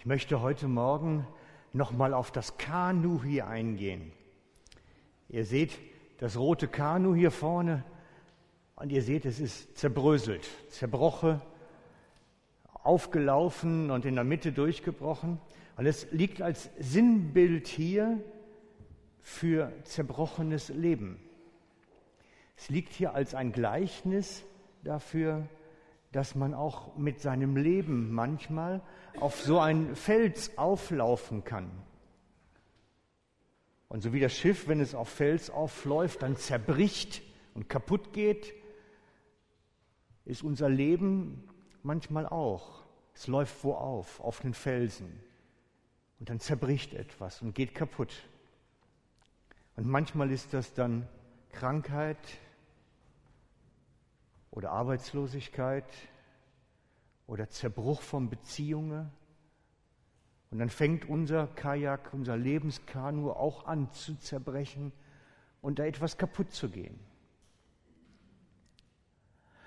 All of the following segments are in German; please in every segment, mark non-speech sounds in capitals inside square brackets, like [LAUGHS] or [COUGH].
Ich möchte heute Morgen nochmal auf das Kanu hier eingehen. Ihr seht das rote Kanu hier vorne und ihr seht, es ist zerbröselt, zerbrochen, aufgelaufen und in der Mitte durchgebrochen. Und es liegt als Sinnbild hier für zerbrochenes Leben. Es liegt hier als ein Gleichnis dafür, dass man auch mit seinem Leben manchmal auf so ein Fels auflaufen kann. Und so wie das Schiff, wenn es auf Fels aufläuft, dann zerbricht und kaputt geht, ist unser Leben manchmal auch. Es läuft wo auf, auf den Felsen. Und dann zerbricht etwas und geht kaputt. Und manchmal ist das dann Krankheit, oder Arbeitslosigkeit oder Zerbruch von Beziehungen. Und dann fängt unser Kajak, unser Lebenskanu auch an zu zerbrechen und da etwas kaputt zu gehen.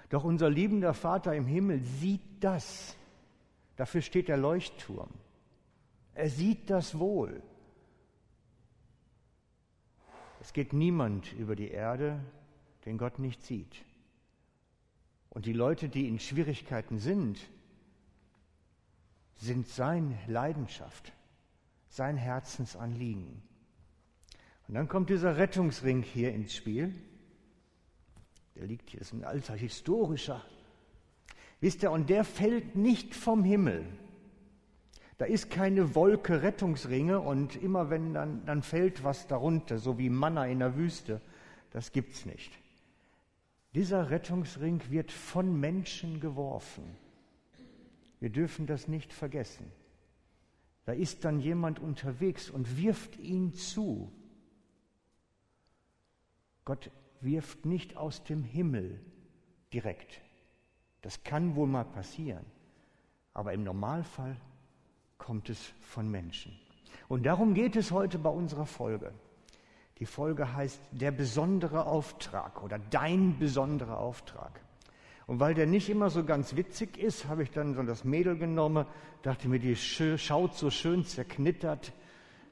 Doch unser liebender Vater im Himmel sieht das. Dafür steht der Leuchtturm. Er sieht das wohl. Es geht niemand über die Erde, den Gott nicht sieht. Und die Leute, die in Schwierigkeiten sind, sind sein Leidenschaft, sein Herzensanliegen. Und dann kommt dieser Rettungsring hier ins Spiel. Der liegt hier, ist ein alter historischer. Wisst ihr, und der fällt nicht vom Himmel. Da ist keine Wolke Rettungsringe und immer wenn dann, dann fällt was darunter, so wie Manna in der Wüste. Das gibt's nicht. Dieser Rettungsring wird von Menschen geworfen. Wir dürfen das nicht vergessen. Da ist dann jemand unterwegs und wirft ihn zu. Gott wirft nicht aus dem Himmel direkt. Das kann wohl mal passieren. Aber im Normalfall kommt es von Menschen. Und darum geht es heute bei unserer Folge. Die Folge heißt der besondere Auftrag oder dein besonderer Auftrag. Und weil der nicht immer so ganz witzig ist, habe ich dann so das Mädel genommen, dachte mir, die schaut so schön zerknittert,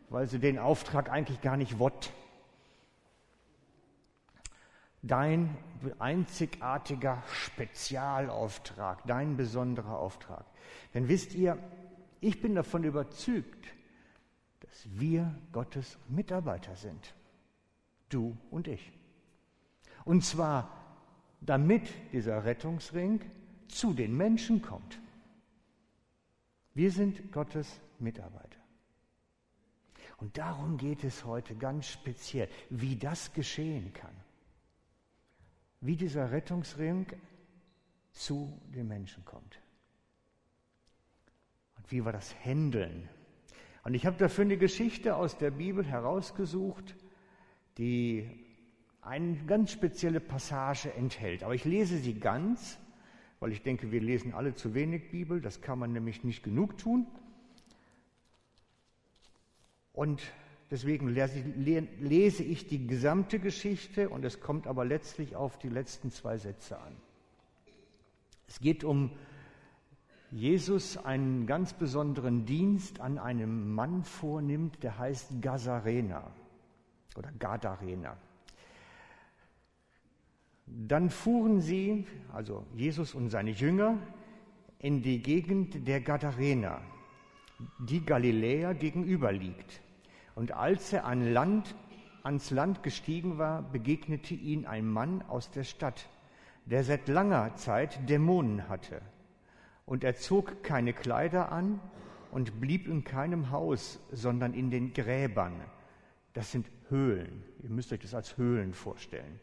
weil sie den Auftrag eigentlich gar nicht wott. Dein einzigartiger Spezialauftrag, dein besonderer Auftrag. Denn wisst ihr, ich bin davon überzeugt, dass wir Gottes Mitarbeiter sind. Du und ich. Und zwar, damit dieser Rettungsring zu den Menschen kommt. Wir sind Gottes Mitarbeiter. Und darum geht es heute ganz speziell, wie das geschehen kann. Wie dieser Rettungsring zu den Menschen kommt. Und wie wir das handeln. Und ich habe dafür eine Geschichte aus der Bibel herausgesucht, die eine ganz spezielle Passage enthält. Aber ich lese sie ganz, weil ich denke, wir lesen alle zu wenig Bibel. Das kann man nämlich nicht genug tun. Und deswegen lese ich die gesamte Geschichte und es kommt aber letztlich auf die letzten zwei Sätze an. Es geht um Jesus einen ganz besonderen Dienst an einem Mann vornimmt, der heißt Gazarena oder Gadarena. Dann fuhren sie, also Jesus und seine Jünger, in die Gegend der Gadarena, die Galiläa gegenüber liegt. Und als er an Land, ans Land gestiegen war, begegnete ihn ein Mann aus der Stadt, der seit langer Zeit Dämonen hatte. Und er zog keine Kleider an und blieb in keinem Haus, sondern in den Gräbern. Das sind Höhlen. Ihr müsst euch das als Höhlen vorstellen.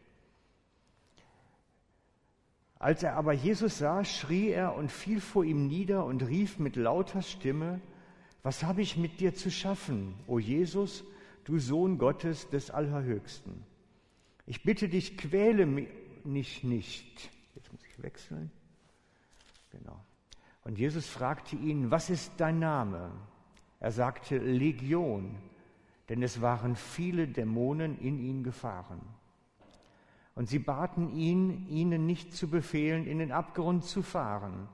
Als er aber Jesus sah, schrie er und fiel vor ihm nieder und rief mit lauter Stimme, was habe ich mit dir zu schaffen, o Jesus, du Sohn Gottes des Allerhöchsten? Ich bitte dich, quäle mich nicht. Jetzt muss ich wechseln. Genau. Und Jesus fragte ihn, was ist dein Name? Er sagte, Legion, denn es waren viele Dämonen in ihn gefahren. Und sie baten ihn, ihnen nicht zu befehlen, in den Abgrund zu fahren.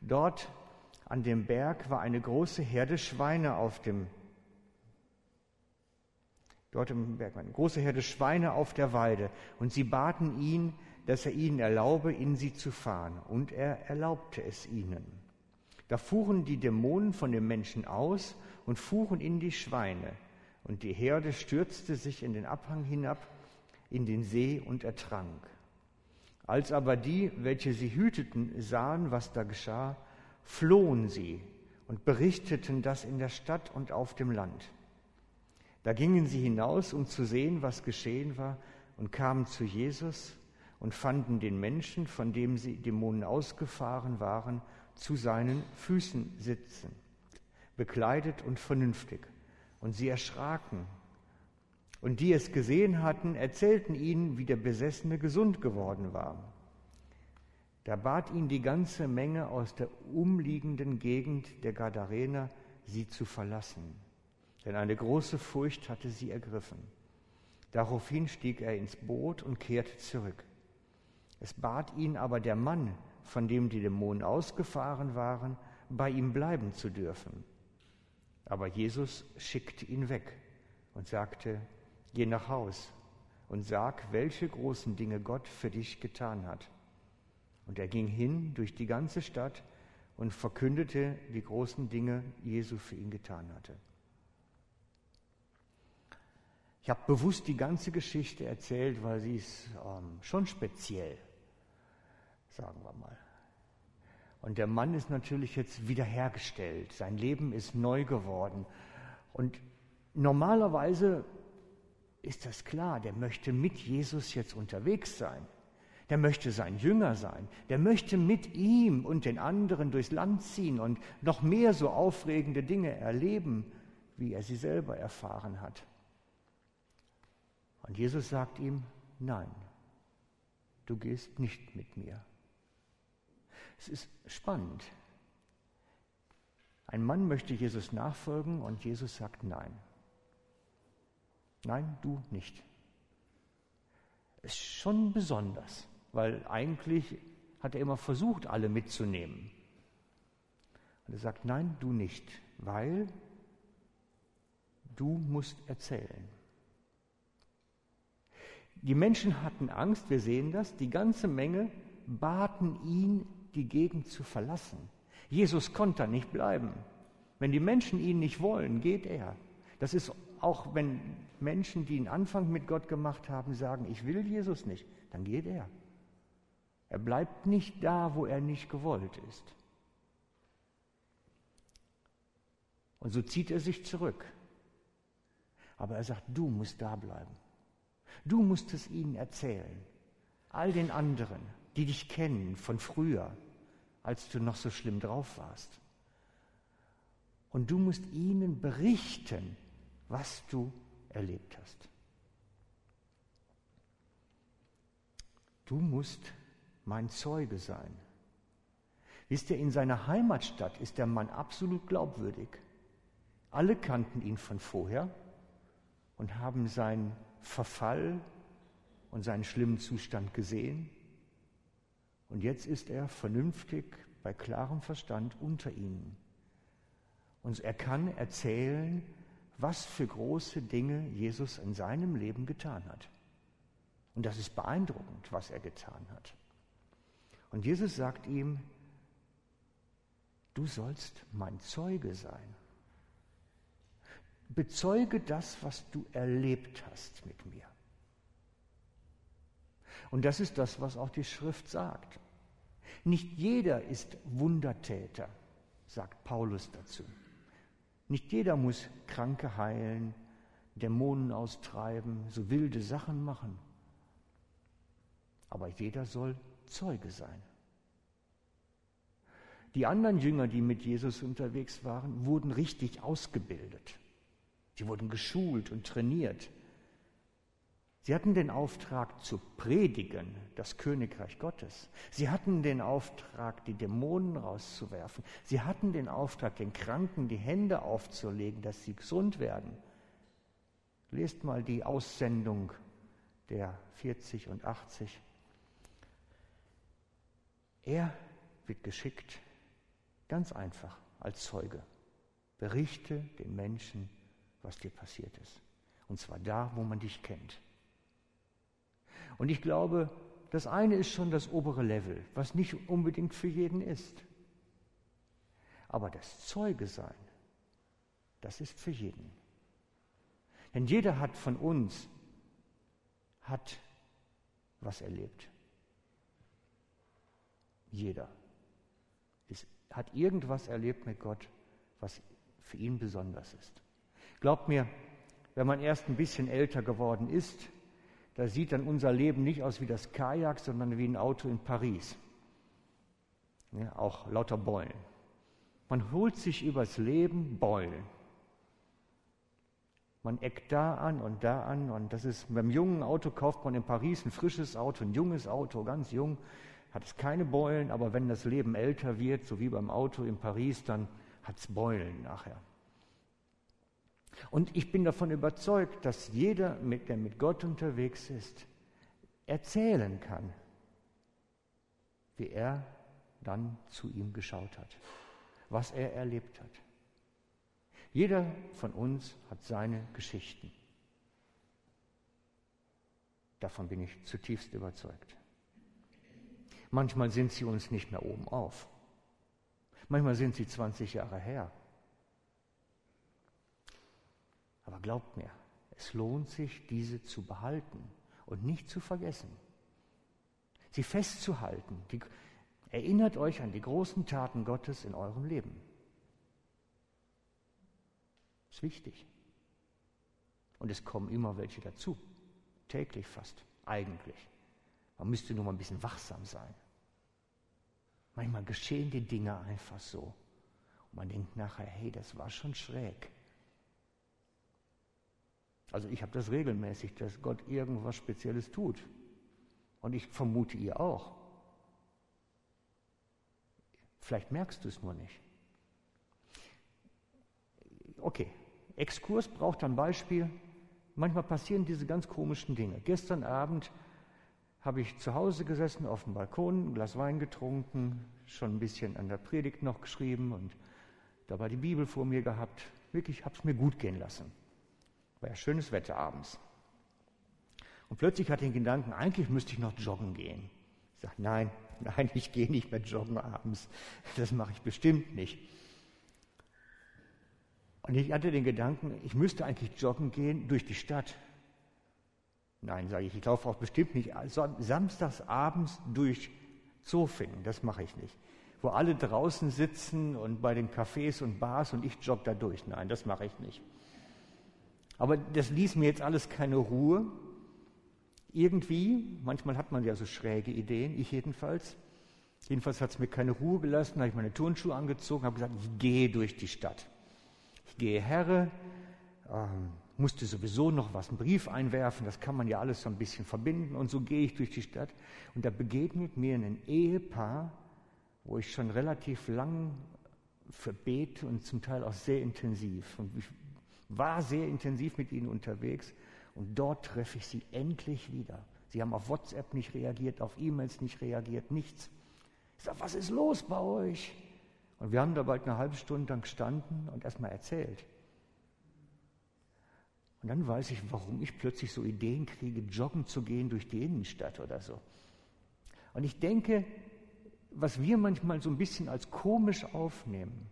Dort an dem Berg war eine große Herde Schweine auf dem dort im Berg eine große Herde Schweine auf der Weide und sie baten ihn, dass er ihnen erlaube, in sie zu fahren und er erlaubte es ihnen. Da fuhren die Dämonen von den Menschen aus und fuhren in die Schweine und die Herde stürzte sich in den Abhang hinab in den See und ertrank. Als aber die, welche sie hüteten, sahen, was da geschah, flohen sie und berichteten das in der Stadt und auf dem Land. Da gingen sie hinaus, um zu sehen, was geschehen war, und kamen zu Jesus und fanden den Menschen, von dem sie Dämonen ausgefahren waren, zu seinen Füßen sitzen, bekleidet und vernünftig. Und sie erschraken. Und die es gesehen hatten, erzählten ihnen, wie der Besessene gesund geworden war. Da bat ihn die ganze Menge aus der umliegenden Gegend der Gadarener, sie zu verlassen, denn eine große Furcht hatte sie ergriffen. Daraufhin stieg er ins Boot und kehrte zurück. Es bat ihn aber der Mann, von dem die Dämonen ausgefahren waren, bei ihm bleiben zu dürfen. Aber Jesus schickte ihn weg und sagte, geh nach Haus und sag, welche großen Dinge Gott für dich getan hat. Und er ging hin durch die ganze Stadt und verkündete die großen Dinge, Jesu für ihn getan hatte. Ich habe bewusst die ganze Geschichte erzählt, weil sie ist ähm, schon speziell, sagen wir mal. Und der Mann ist natürlich jetzt wiederhergestellt, sein Leben ist neu geworden. Und normalerweise ist das klar, der möchte mit Jesus jetzt unterwegs sein der möchte sein Jünger sein, der möchte mit ihm und den anderen durchs Land ziehen und noch mehr so aufregende Dinge erleben, wie er sie selber erfahren hat. Und Jesus sagt ihm, nein, du gehst nicht mit mir. Es ist spannend. Ein Mann möchte Jesus nachfolgen und Jesus sagt nein. Nein, du nicht. Ist schon besonders weil eigentlich hat er immer versucht, alle mitzunehmen. Und er sagt, nein, du nicht, weil du musst erzählen. Die Menschen hatten Angst, wir sehen das, die ganze Menge baten ihn, die Gegend zu verlassen. Jesus konnte nicht bleiben. Wenn die Menschen ihn nicht wollen, geht er. Das ist auch, wenn Menschen, die einen Anfang mit Gott gemacht haben, sagen, ich will Jesus nicht, dann geht er. Er bleibt nicht da, wo er nicht gewollt ist. Und so zieht er sich zurück. Aber er sagt, du musst da bleiben. Du musst es ihnen erzählen. All den anderen, die dich kennen von früher, als du noch so schlimm drauf warst. Und du musst ihnen berichten, was du erlebt hast. Du musst mein Zeuge sein. Wisst ihr, in seiner Heimatstadt ist der Mann absolut glaubwürdig. Alle kannten ihn von vorher und haben seinen Verfall und seinen schlimmen Zustand gesehen. Und jetzt ist er vernünftig, bei klarem Verstand unter ihnen. Und er kann erzählen, was für große Dinge Jesus in seinem Leben getan hat. Und das ist beeindruckend, was er getan hat. Und Jesus sagt ihm, du sollst mein Zeuge sein. Bezeuge das, was du erlebt hast mit mir. Und das ist das, was auch die Schrift sagt. Nicht jeder ist Wundertäter, sagt Paulus dazu. Nicht jeder muss Kranke heilen, Dämonen austreiben, so wilde Sachen machen. Aber jeder soll Zeuge sein. Die anderen Jünger, die mit Jesus unterwegs waren, wurden richtig ausgebildet. Sie wurden geschult und trainiert. Sie hatten den Auftrag zu predigen, das Königreich Gottes. Sie hatten den Auftrag, die Dämonen rauszuwerfen. Sie hatten den Auftrag, den Kranken die Hände aufzulegen, dass sie gesund werden. Lest mal die Aussendung der 40 und 80. Er wird geschickt, ganz einfach. als Zeuge. Berichte den Menschen, was dir passiert ist. Und zwar da, wo man dich kennt. Und ich glaube, das eine ist schon das obere Level, was nicht unbedingt für jeden ist. Aber das Zeuge sein, das ist für jeden. Denn jeder hat von uns, hat was erlebt. Jeder ist, hat irgendwas erlebt mit Gott, was für ihn besonders ist. Glaubt mir, wenn man erst ein bisschen älter geworden ist, da sieht dann unser Leben nicht aus wie das Kajak, sondern wie ein Auto in Paris. Ja, auch lauter Beulen. Man holt sich übers Leben Beulen. Man eckt da an und da an und das ist beim jungen Auto kauft man in Paris ein frisches Auto, ein junges Auto, ganz jung, hat es keine Beulen, aber wenn das Leben älter wird, so wie beim Auto in Paris, dann hat es Beulen nachher. Und ich bin davon überzeugt, dass jeder, der mit Gott unterwegs ist, erzählen kann, wie er dann zu ihm geschaut hat, was er erlebt hat. Jeder von uns hat seine Geschichten. Davon bin ich zutiefst überzeugt. Manchmal sind sie uns nicht mehr oben auf. Manchmal sind sie 20 Jahre her. Aber glaubt mir, es lohnt sich, diese zu behalten und nicht zu vergessen. Sie festzuhalten. Die, erinnert euch an die großen Taten Gottes in eurem Leben. Ist wichtig. Und es kommen immer welche dazu. Täglich fast, eigentlich. Man müsste nur mal ein bisschen wachsam sein. Manchmal geschehen die Dinge einfach so. Und man denkt nachher, hey, das war schon schräg. Also ich habe das regelmäßig, dass Gott irgendwas Spezielles tut. Und ich vermute ihr auch. Vielleicht merkst du es nur nicht. Okay, Exkurs braucht ein Beispiel. Manchmal passieren diese ganz komischen Dinge. Gestern Abend habe ich zu Hause gesessen auf dem Balkon, ein Glas Wein getrunken, schon ein bisschen an der Predigt noch geschrieben und dabei die Bibel vor mir gehabt. Wirklich habe es mir gut gehen lassen. War ja schönes Wetter abends. Und plötzlich hatte ich den Gedanken, eigentlich müsste ich noch joggen gehen. Ich sage, nein, [LAUGHS] nein, ich gehe nicht mehr joggen abends. Das mache ich bestimmt nicht. Und ich hatte den Gedanken, ich müsste eigentlich joggen gehen durch die Stadt. Nein, sage ich, ich laufe auch bestimmt nicht samstags abends durch Zofingen, das mache ich nicht. Wo alle draußen sitzen und bei den Cafés und Bars und ich jogge da durch. Nein, das mache ich nicht. Aber das ließ mir jetzt alles keine Ruhe. Irgendwie, manchmal hat man ja so schräge Ideen, ich jedenfalls. Jedenfalls hat es mir keine Ruhe gelassen, habe ich meine Turnschuhe angezogen, habe gesagt, ich gehe durch die Stadt. Ich gehe Herre, ähm, musste sowieso noch was, einen Brief einwerfen, das kann man ja alles so ein bisschen verbinden. Und so gehe ich durch die Stadt und da begegnet mir ein Ehepaar, wo ich schon relativ lang verbete und zum Teil auch sehr intensiv. Und ich war sehr intensiv mit ihnen unterwegs und dort treffe ich sie endlich wieder. Sie haben auf WhatsApp nicht reagiert, auf E-Mails nicht reagiert, nichts. Ich sage, was ist los bei euch? Und wir haben da bald eine halbe Stunde dann gestanden und erstmal erzählt. Und dann weiß ich, warum ich plötzlich so Ideen kriege, joggen zu gehen durch die Innenstadt oder so. Und ich denke, was wir manchmal so ein bisschen als komisch aufnehmen,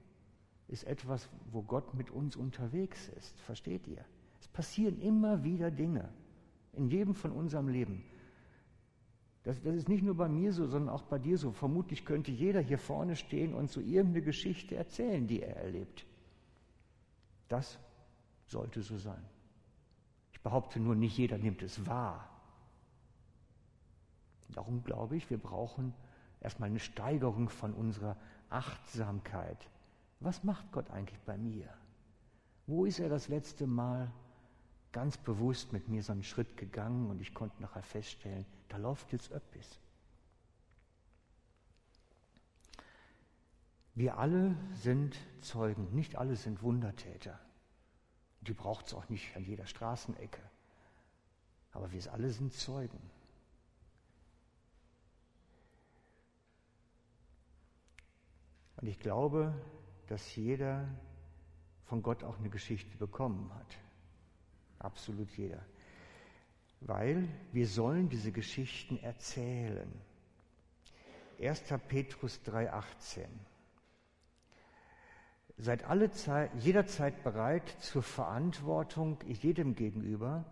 ist etwas, wo Gott mit uns unterwegs ist. Versteht ihr? Es passieren immer wieder Dinge in jedem von unserem Leben. Das, das ist nicht nur bei mir so, sondern auch bei dir so. Vermutlich könnte jeder hier vorne stehen und so irgendeine Geschichte erzählen, die er erlebt. Das sollte so sein. Ich behaupte nur, nicht jeder nimmt es wahr. Darum glaube ich, wir brauchen erstmal eine Steigerung von unserer Achtsamkeit. Was macht Gott eigentlich bei mir? Wo ist er das letzte Mal ganz bewusst mit mir so einen Schritt gegangen und ich konnte nachher feststellen, da läuft jetzt öppis. Wir alle sind Zeugen, nicht alle sind Wundertäter. Die braucht es auch nicht an jeder Straßenecke. Aber wir alle sind Zeugen. Und ich glaube, dass jeder von Gott auch eine Geschichte bekommen hat. Absolut jeder. Weil wir sollen diese Geschichten erzählen. 1. Petrus 3,18. Seid alle Zeit, jederzeit bereit zur Verantwortung jedem gegenüber,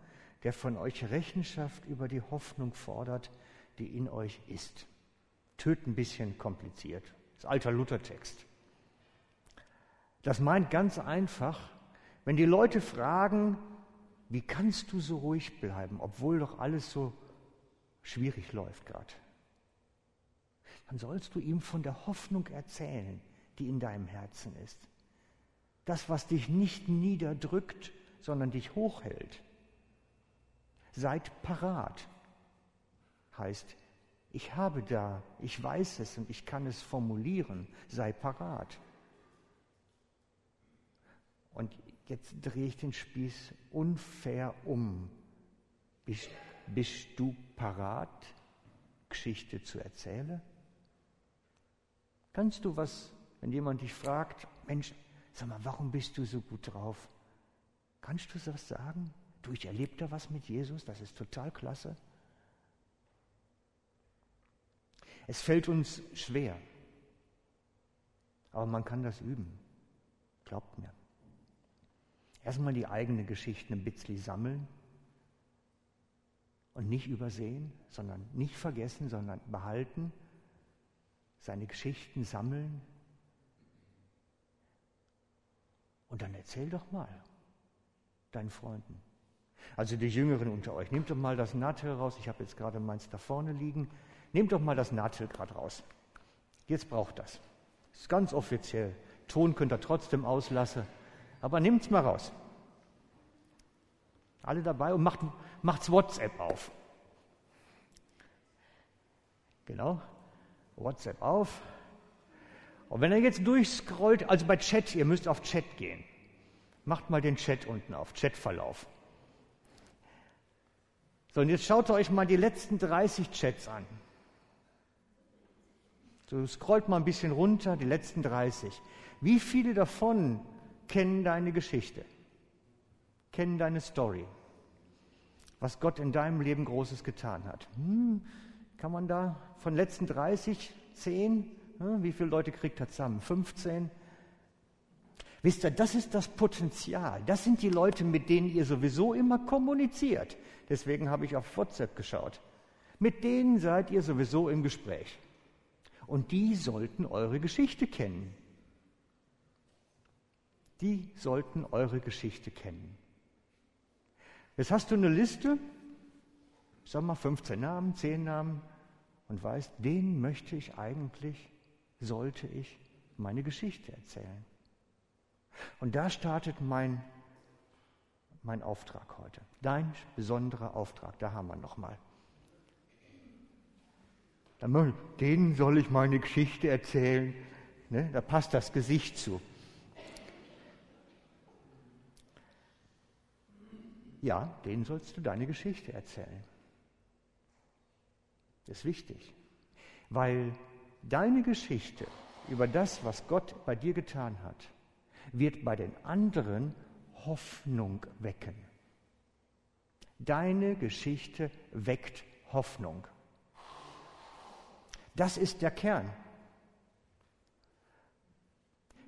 der von euch Rechenschaft über die Hoffnung fordert, die in euch ist. Töt ein bisschen kompliziert. Das ist alter Luthertext. Das meint ganz einfach, wenn die Leute fragen, wie kannst du so ruhig bleiben, obwohl doch alles so schwierig läuft gerade, dann sollst du ihm von der Hoffnung erzählen, die in deinem Herzen ist. Das, was dich nicht niederdrückt, sondern dich hochhält. Seid parat. Heißt, ich habe da, ich weiß es und ich kann es formulieren. Sei parat. Und jetzt drehe ich den Spieß unfair um. Bist, bist du parat, Geschichte zu erzählen? Kannst du was, wenn jemand dich fragt, Mensch, sag mal, warum bist du so gut drauf? Kannst du das sagen? Du, ich erlebe da was mit Jesus, das ist total klasse. Es fällt uns schwer, aber man kann das üben. Glaubt mir. Erstmal die eigene Geschichte ein bisschen sammeln und nicht übersehen, sondern nicht vergessen, sondern behalten, seine Geschichten sammeln. Und dann erzähl doch mal deinen Freunden. Also die Jüngeren unter euch, nehmt doch mal das Nattel raus. Ich habe jetzt gerade meins da vorne liegen. Nehmt doch mal das Nattel gerade raus. Jetzt braucht das. Das ist ganz offiziell. Ton könnt ihr trotzdem auslassen. Aber nimmt's mal raus. Alle dabei und macht, macht's WhatsApp auf. Genau. WhatsApp auf. Und wenn er jetzt durchscrollt, also bei Chat, ihr müsst auf Chat gehen. Macht mal den Chat unten auf, Chatverlauf. So, und jetzt schaut euch mal die letzten 30 Chats an. So scrollt mal ein bisschen runter, die letzten 30. Wie viele davon kennen deine Geschichte, kennen deine Story, was Gott in deinem Leben Großes getan hat. Hm, kann man da von letzten 30, 10, hm, wie viele Leute kriegt er zusammen? 15? Wisst ihr, das ist das Potenzial. Das sind die Leute, mit denen ihr sowieso immer kommuniziert. Deswegen habe ich auf WhatsApp geschaut. Mit denen seid ihr sowieso im Gespräch. Und die sollten eure Geschichte kennen die sollten eure Geschichte kennen. Jetzt hast du eine Liste, sag mal 15 Namen, 10 Namen und weißt, denen möchte ich eigentlich, sollte ich meine Geschichte erzählen. Und da startet mein, mein Auftrag heute. Dein besonderer Auftrag, da haben wir nochmal. Denen soll ich meine Geschichte erzählen. Ne? Da passt das Gesicht zu. Ja, denen sollst du deine Geschichte erzählen. Das ist wichtig, weil deine Geschichte über das, was Gott bei dir getan hat, wird bei den anderen Hoffnung wecken. Deine Geschichte weckt Hoffnung. Das ist der Kern.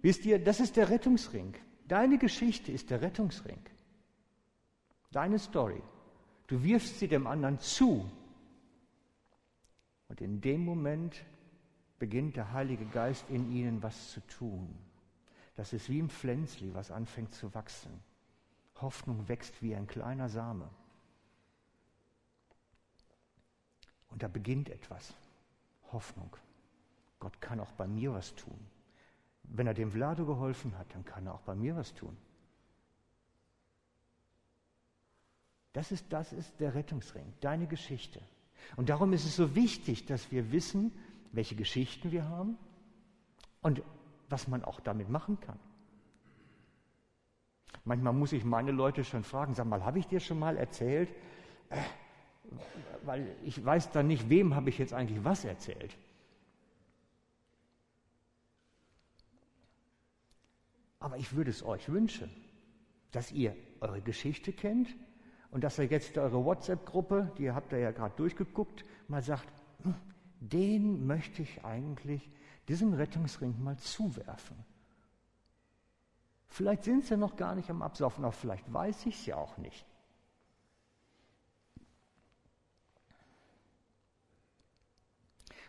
Wisst ihr, das ist der Rettungsring. Deine Geschichte ist der Rettungsring. Deine Story. Du wirfst sie dem anderen zu. Und in dem Moment beginnt der Heilige Geist in ihnen was zu tun. Das ist wie ein Pflänzli, was anfängt zu wachsen. Hoffnung wächst wie ein kleiner Same. Und da beginnt etwas. Hoffnung. Gott kann auch bei mir was tun. Wenn er dem Vlado geholfen hat, dann kann er auch bei mir was tun. Das ist, das ist der Rettungsring, deine Geschichte. Und darum ist es so wichtig, dass wir wissen, welche Geschichten wir haben und was man auch damit machen kann. Manchmal muss ich meine Leute schon fragen, sag mal, habe ich dir schon mal erzählt? Äh, weil ich weiß dann nicht, wem habe ich jetzt eigentlich was erzählt. Aber ich würde es euch wünschen, dass ihr eure Geschichte kennt und dass ihr jetzt eure WhatsApp-Gruppe, die habt ihr ja gerade durchgeguckt, mal sagt, hm, den möchte ich eigentlich diesen Rettungsring mal zuwerfen. Vielleicht sind sie noch gar nicht am Absaufen, aber vielleicht weiß ich es ja auch nicht.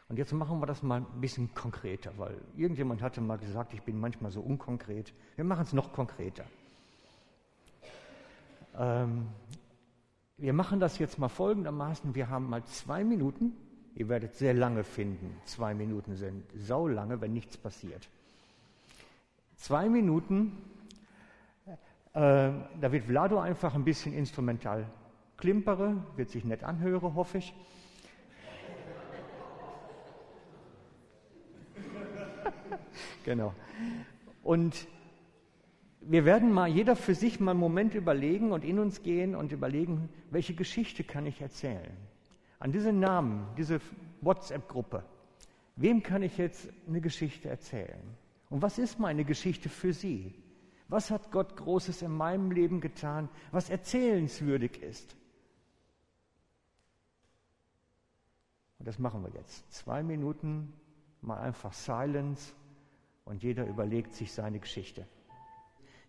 Und jetzt machen wir das mal ein bisschen konkreter, weil irgendjemand hatte mal gesagt, ich bin manchmal so unkonkret. Wir machen es noch konkreter. Ähm, wir machen das jetzt mal folgendermaßen. Wir haben mal zwei Minuten. Ihr werdet sehr lange finden. Zwei Minuten sind saulange, wenn nichts passiert. Zwei Minuten. Äh, da wird Vlado einfach ein bisschen instrumental klimpere, wird sich nett anhören, hoffe ich. [LAUGHS] genau. Und wir werden mal jeder für sich mal einen Moment überlegen und in uns gehen und überlegen, welche Geschichte kann ich erzählen? An diesen Namen, diese WhatsApp-Gruppe, wem kann ich jetzt eine Geschichte erzählen? Und was ist meine Geschichte für Sie? Was hat Gott Großes in meinem Leben getan, was erzählenswürdig ist? Und das machen wir jetzt. Zwei Minuten, mal einfach Silence und jeder überlegt sich seine Geschichte.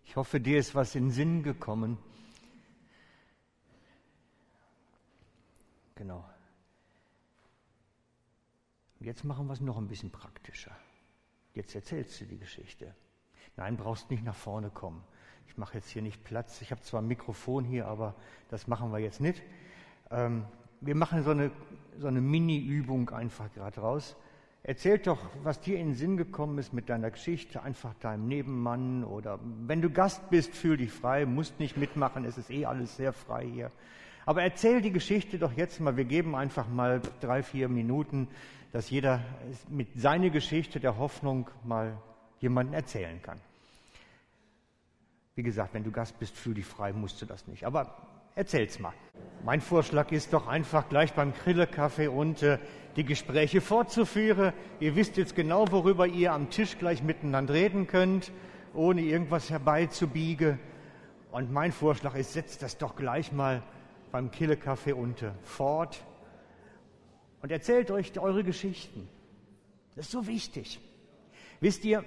Ich hoffe, dir ist was in Sinn gekommen. Genau. Jetzt machen wir es noch ein bisschen praktischer. Jetzt erzählst du die Geschichte. Nein, brauchst nicht nach vorne kommen. Ich mache jetzt hier nicht Platz. Ich habe zwar ein Mikrofon hier, aber das machen wir jetzt nicht. Ähm, wir machen so eine, so eine Mini-Übung einfach gerade raus. Erzähl doch, was dir in den Sinn gekommen ist mit deiner Geschichte, einfach deinem Nebenmann oder wenn du Gast bist, fühl dich frei, musst nicht mitmachen, es ist eh alles sehr frei hier. Aber erzähl die Geschichte doch jetzt mal, wir geben einfach mal drei, vier Minuten, dass jeder mit seiner Geschichte der Hoffnung mal jemanden erzählen kann. Wie gesagt, wenn du Gast bist, fühl dich frei, musst du das nicht. Aber erzähl's mal. Mein Vorschlag ist doch einfach gleich beim Grillekaffee und äh, die Gespräche fortzuführen. Ihr wisst jetzt genau, worüber ihr am Tisch gleich miteinander reden könnt, ohne irgendwas herbeizubiegen. Und mein Vorschlag ist, setzt das doch gleich mal beim Killekaffee unter fort und erzählt euch eure Geschichten. Das ist so wichtig. Wisst ihr,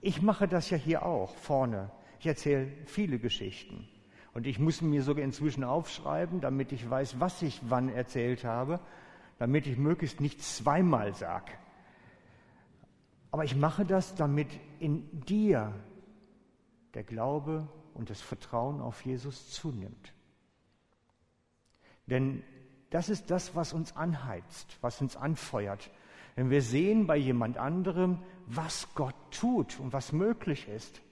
ich mache das ja hier auch vorne. Ich erzähle viele Geschichten. Und ich muss mir sogar inzwischen aufschreiben, damit ich weiß, was ich wann erzählt habe damit ich möglichst nicht zweimal sage. Aber ich mache das, damit in dir der Glaube und das Vertrauen auf Jesus zunimmt. Denn das ist das, was uns anheizt, was uns anfeuert. Wenn wir sehen bei jemand anderem, was Gott tut und was möglich ist,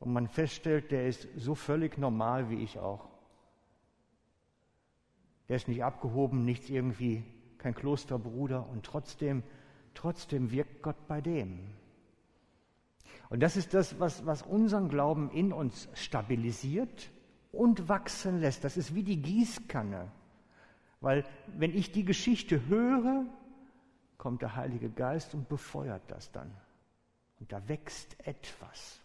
und man feststellt, der ist so völlig normal wie ich auch. Der ist nicht abgehoben, nichts irgendwie kein Klosterbruder und trotzdem, trotzdem wirkt Gott bei dem. Und das ist das, was, was unseren Glauben in uns stabilisiert und wachsen lässt. Das ist wie die Gießkanne. Weil wenn ich die Geschichte höre, kommt der Heilige Geist und befeuert das dann. Und da wächst etwas.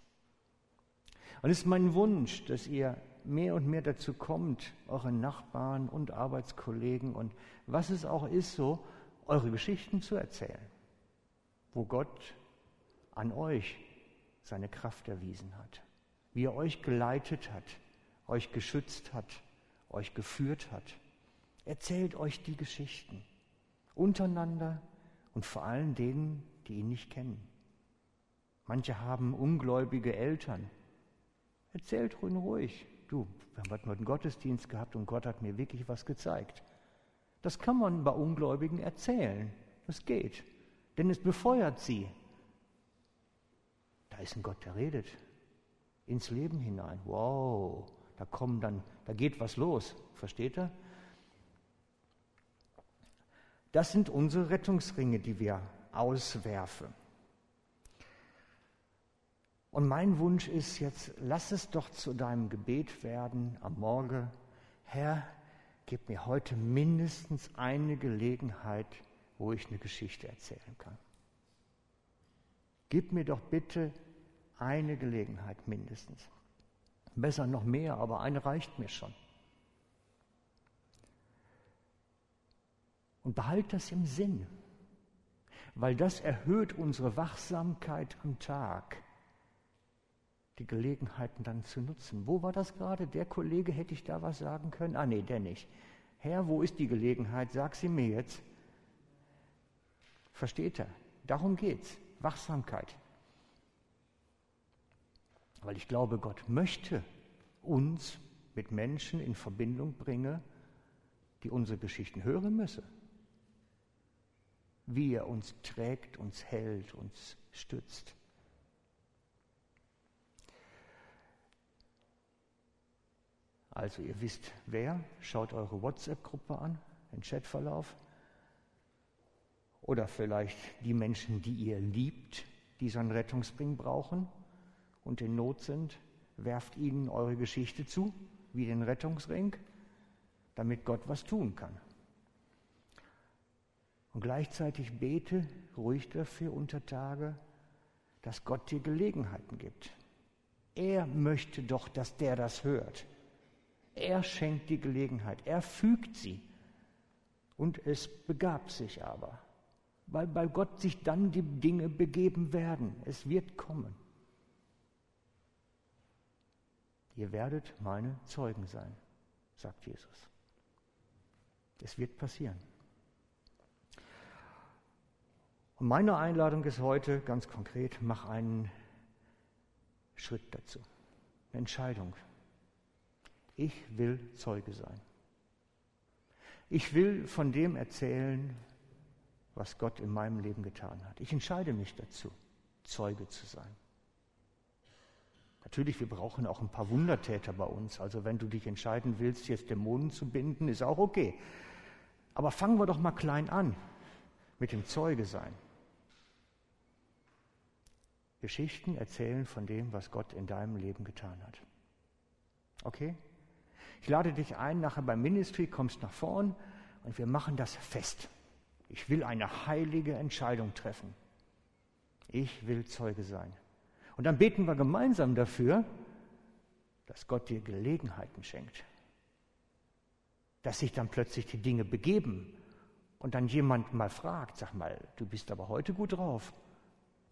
Und es ist mein Wunsch, dass ihr mehr und mehr dazu kommt, euren Nachbarn und Arbeitskollegen und was es auch ist, so eure Geschichten zu erzählen, wo Gott an euch seine Kraft erwiesen hat, wie er euch geleitet hat, euch geschützt hat, euch geführt hat. Erzählt euch die Geschichten untereinander und vor allem denen, die ihn nicht kennen. Manche haben ungläubige Eltern. Erzählt ruhig, du, wir haben heute einen Gottesdienst gehabt und Gott hat mir wirklich was gezeigt. Das kann man bei Ungläubigen erzählen. Das geht. Denn es befeuert sie. Da ist ein Gott, der redet. Ins Leben hinein. Wow. Da kommen dann, da geht was los. Versteht ihr? Das sind unsere Rettungsringe, die wir auswerfen. Und mein Wunsch ist jetzt, lass es doch zu deinem Gebet werden am Morgen. Herr, gib mir heute mindestens eine Gelegenheit, wo ich eine Geschichte erzählen kann. Gib mir doch bitte Eine Gelegenheit mindestens. Besser noch mehr, aber eine reicht mir schon. Und behalt das im Sinn, weil das erhöht unsere Wachsamkeit am Tag, die Gelegenheiten dann zu nutzen. Wo war das gerade? Der Kollege hätte ich da was sagen können? Ah nee, der nicht. Herr, wo ist die Gelegenheit? Sag sie mir jetzt. Versteht er? Darum geht's. Wachsamkeit. Weil ich glaube, Gott möchte uns mit Menschen in Verbindung bringen, die unsere Geschichten hören müssen. Wie er uns trägt, uns hält, uns stützt. Also ihr wisst wer, schaut eure WhatsApp-Gruppe an, den Chatverlauf. Oder vielleicht die Menschen, die ihr liebt, die so einen Rettungsbring brauchen und in Not sind, werft ihnen eure Geschichte zu, wie den Rettungsring, damit Gott was tun kann. Und gleichzeitig bete ruhig dafür unter Tage, dass Gott dir Gelegenheiten gibt. Er möchte doch, dass der das hört. Er schenkt die Gelegenheit, er fügt sie. Und es begab sich aber, weil bei Gott sich dann die Dinge begeben werden. Es wird kommen. Ihr werdet meine Zeugen sein, sagt Jesus. Es wird passieren. Und meine Einladung ist heute ganz konkret, mach einen Schritt dazu, eine Entscheidung. Ich will Zeuge sein. Ich will von dem erzählen, was Gott in meinem Leben getan hat. Ich entscheide mich dazu, Zeuge zu sein. Natürlich, wir brauchen auch ein paar Wundertäter bei uns. Also wenn du dich entscheiden willst, jetzt Dämonen zu binden, ist auch okay. Aber fangen wir doch mal klein an mit dem Zeuge sein. Geschichten erzählen von dem, was Gott in deinem Leben getan hat. Okay? Ich lade dich ein, nachher beim Ministry, kommst nach vorn und wir machen das fest. Ich will eine heilige Entscheidung treffen. Ich will Zeuge sein. Und dann beten wir gemeinsam dafür, dass Gott dir Gelegenheiten schenkt. Dass sich dann plötzlich die Dinge begeben und dann jemand mal fragt, sag mal, du bist aber heute gut drauf.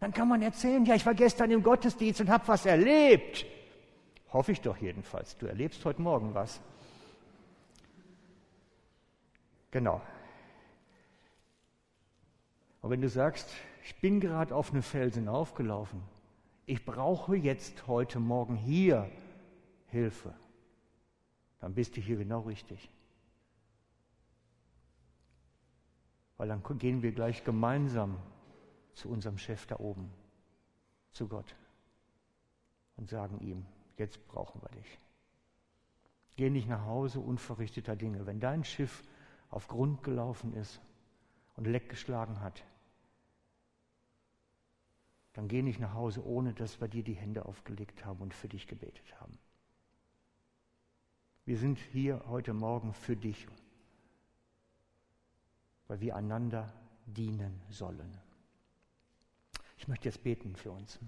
Dann kann man erzählen, ja, ich war gestern im Gottesdienst und habe was erlebt. Hoffe ich doch jedenfalls. Du erlebst heute Morgen was. Genau. Und wenn du sagst, ich bin gerade auf eine Felsen aufgelaufen, ich brauche jetzt heute Morgen hier Hilfe, dann bist du hier genau richtig. Weil dann gehen wir gleich gemeinsam zu unserem Chef da oben, zu Gott und sagen ihm, jetzt brauchen wir dich. Geh nicht nach Hause unverrichteter Dinge. Wenn dein Schiff auf Grund gelaufen ist und Leck geschlagen hat, dann geh nicht nach Hause, ohne dass wir dir die Hände aufgelegt haben und für dich gebetet haben. Wir sind hier heute Morgen für dich, weil wir einander dienen sollen. Ich möchte jetzt beten für uns.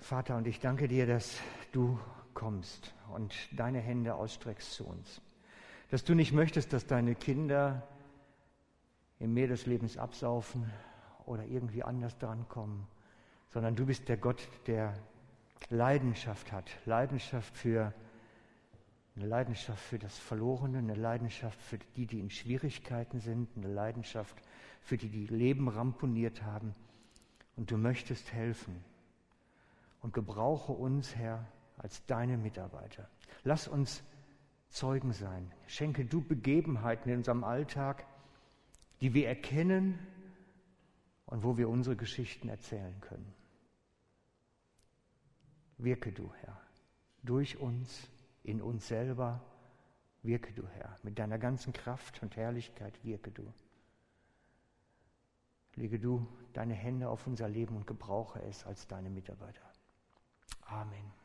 Vater, und ich danke dir, dass du kommst und deine Hände ausstreckst zu uns. Dass du nicht möchtest, dass deine Kinder im Meer des Lebens absaufen oder irgendwie anders drankommen, sondern du bist der Gott, der Leidenschaft hat. Leidenschaft für eine Leidenschaft für das Verlorene, eine Leidenschaft für die, die in Schwierigkeiten sind, eine Leidenschaft für die, die Leben ramponiert haben. Und du möchtest helfen und gebrauche uns, Herr, als deine Mitarbeiter. Lass uns Zeugen sein. Schenke du Begebenheiten in unserem Alltag, die wir erkennen und wo wir unsere Geschichten erzählen können. Wirke du, Herr, durch uns, in uns selber. Wirke du, Herr, mit deiner ganzen Kraft und Herrlichkeit wirke du. Lege du deine Hände auf unser Leben und gebrauche es als deine Mitarbeiter. Amen.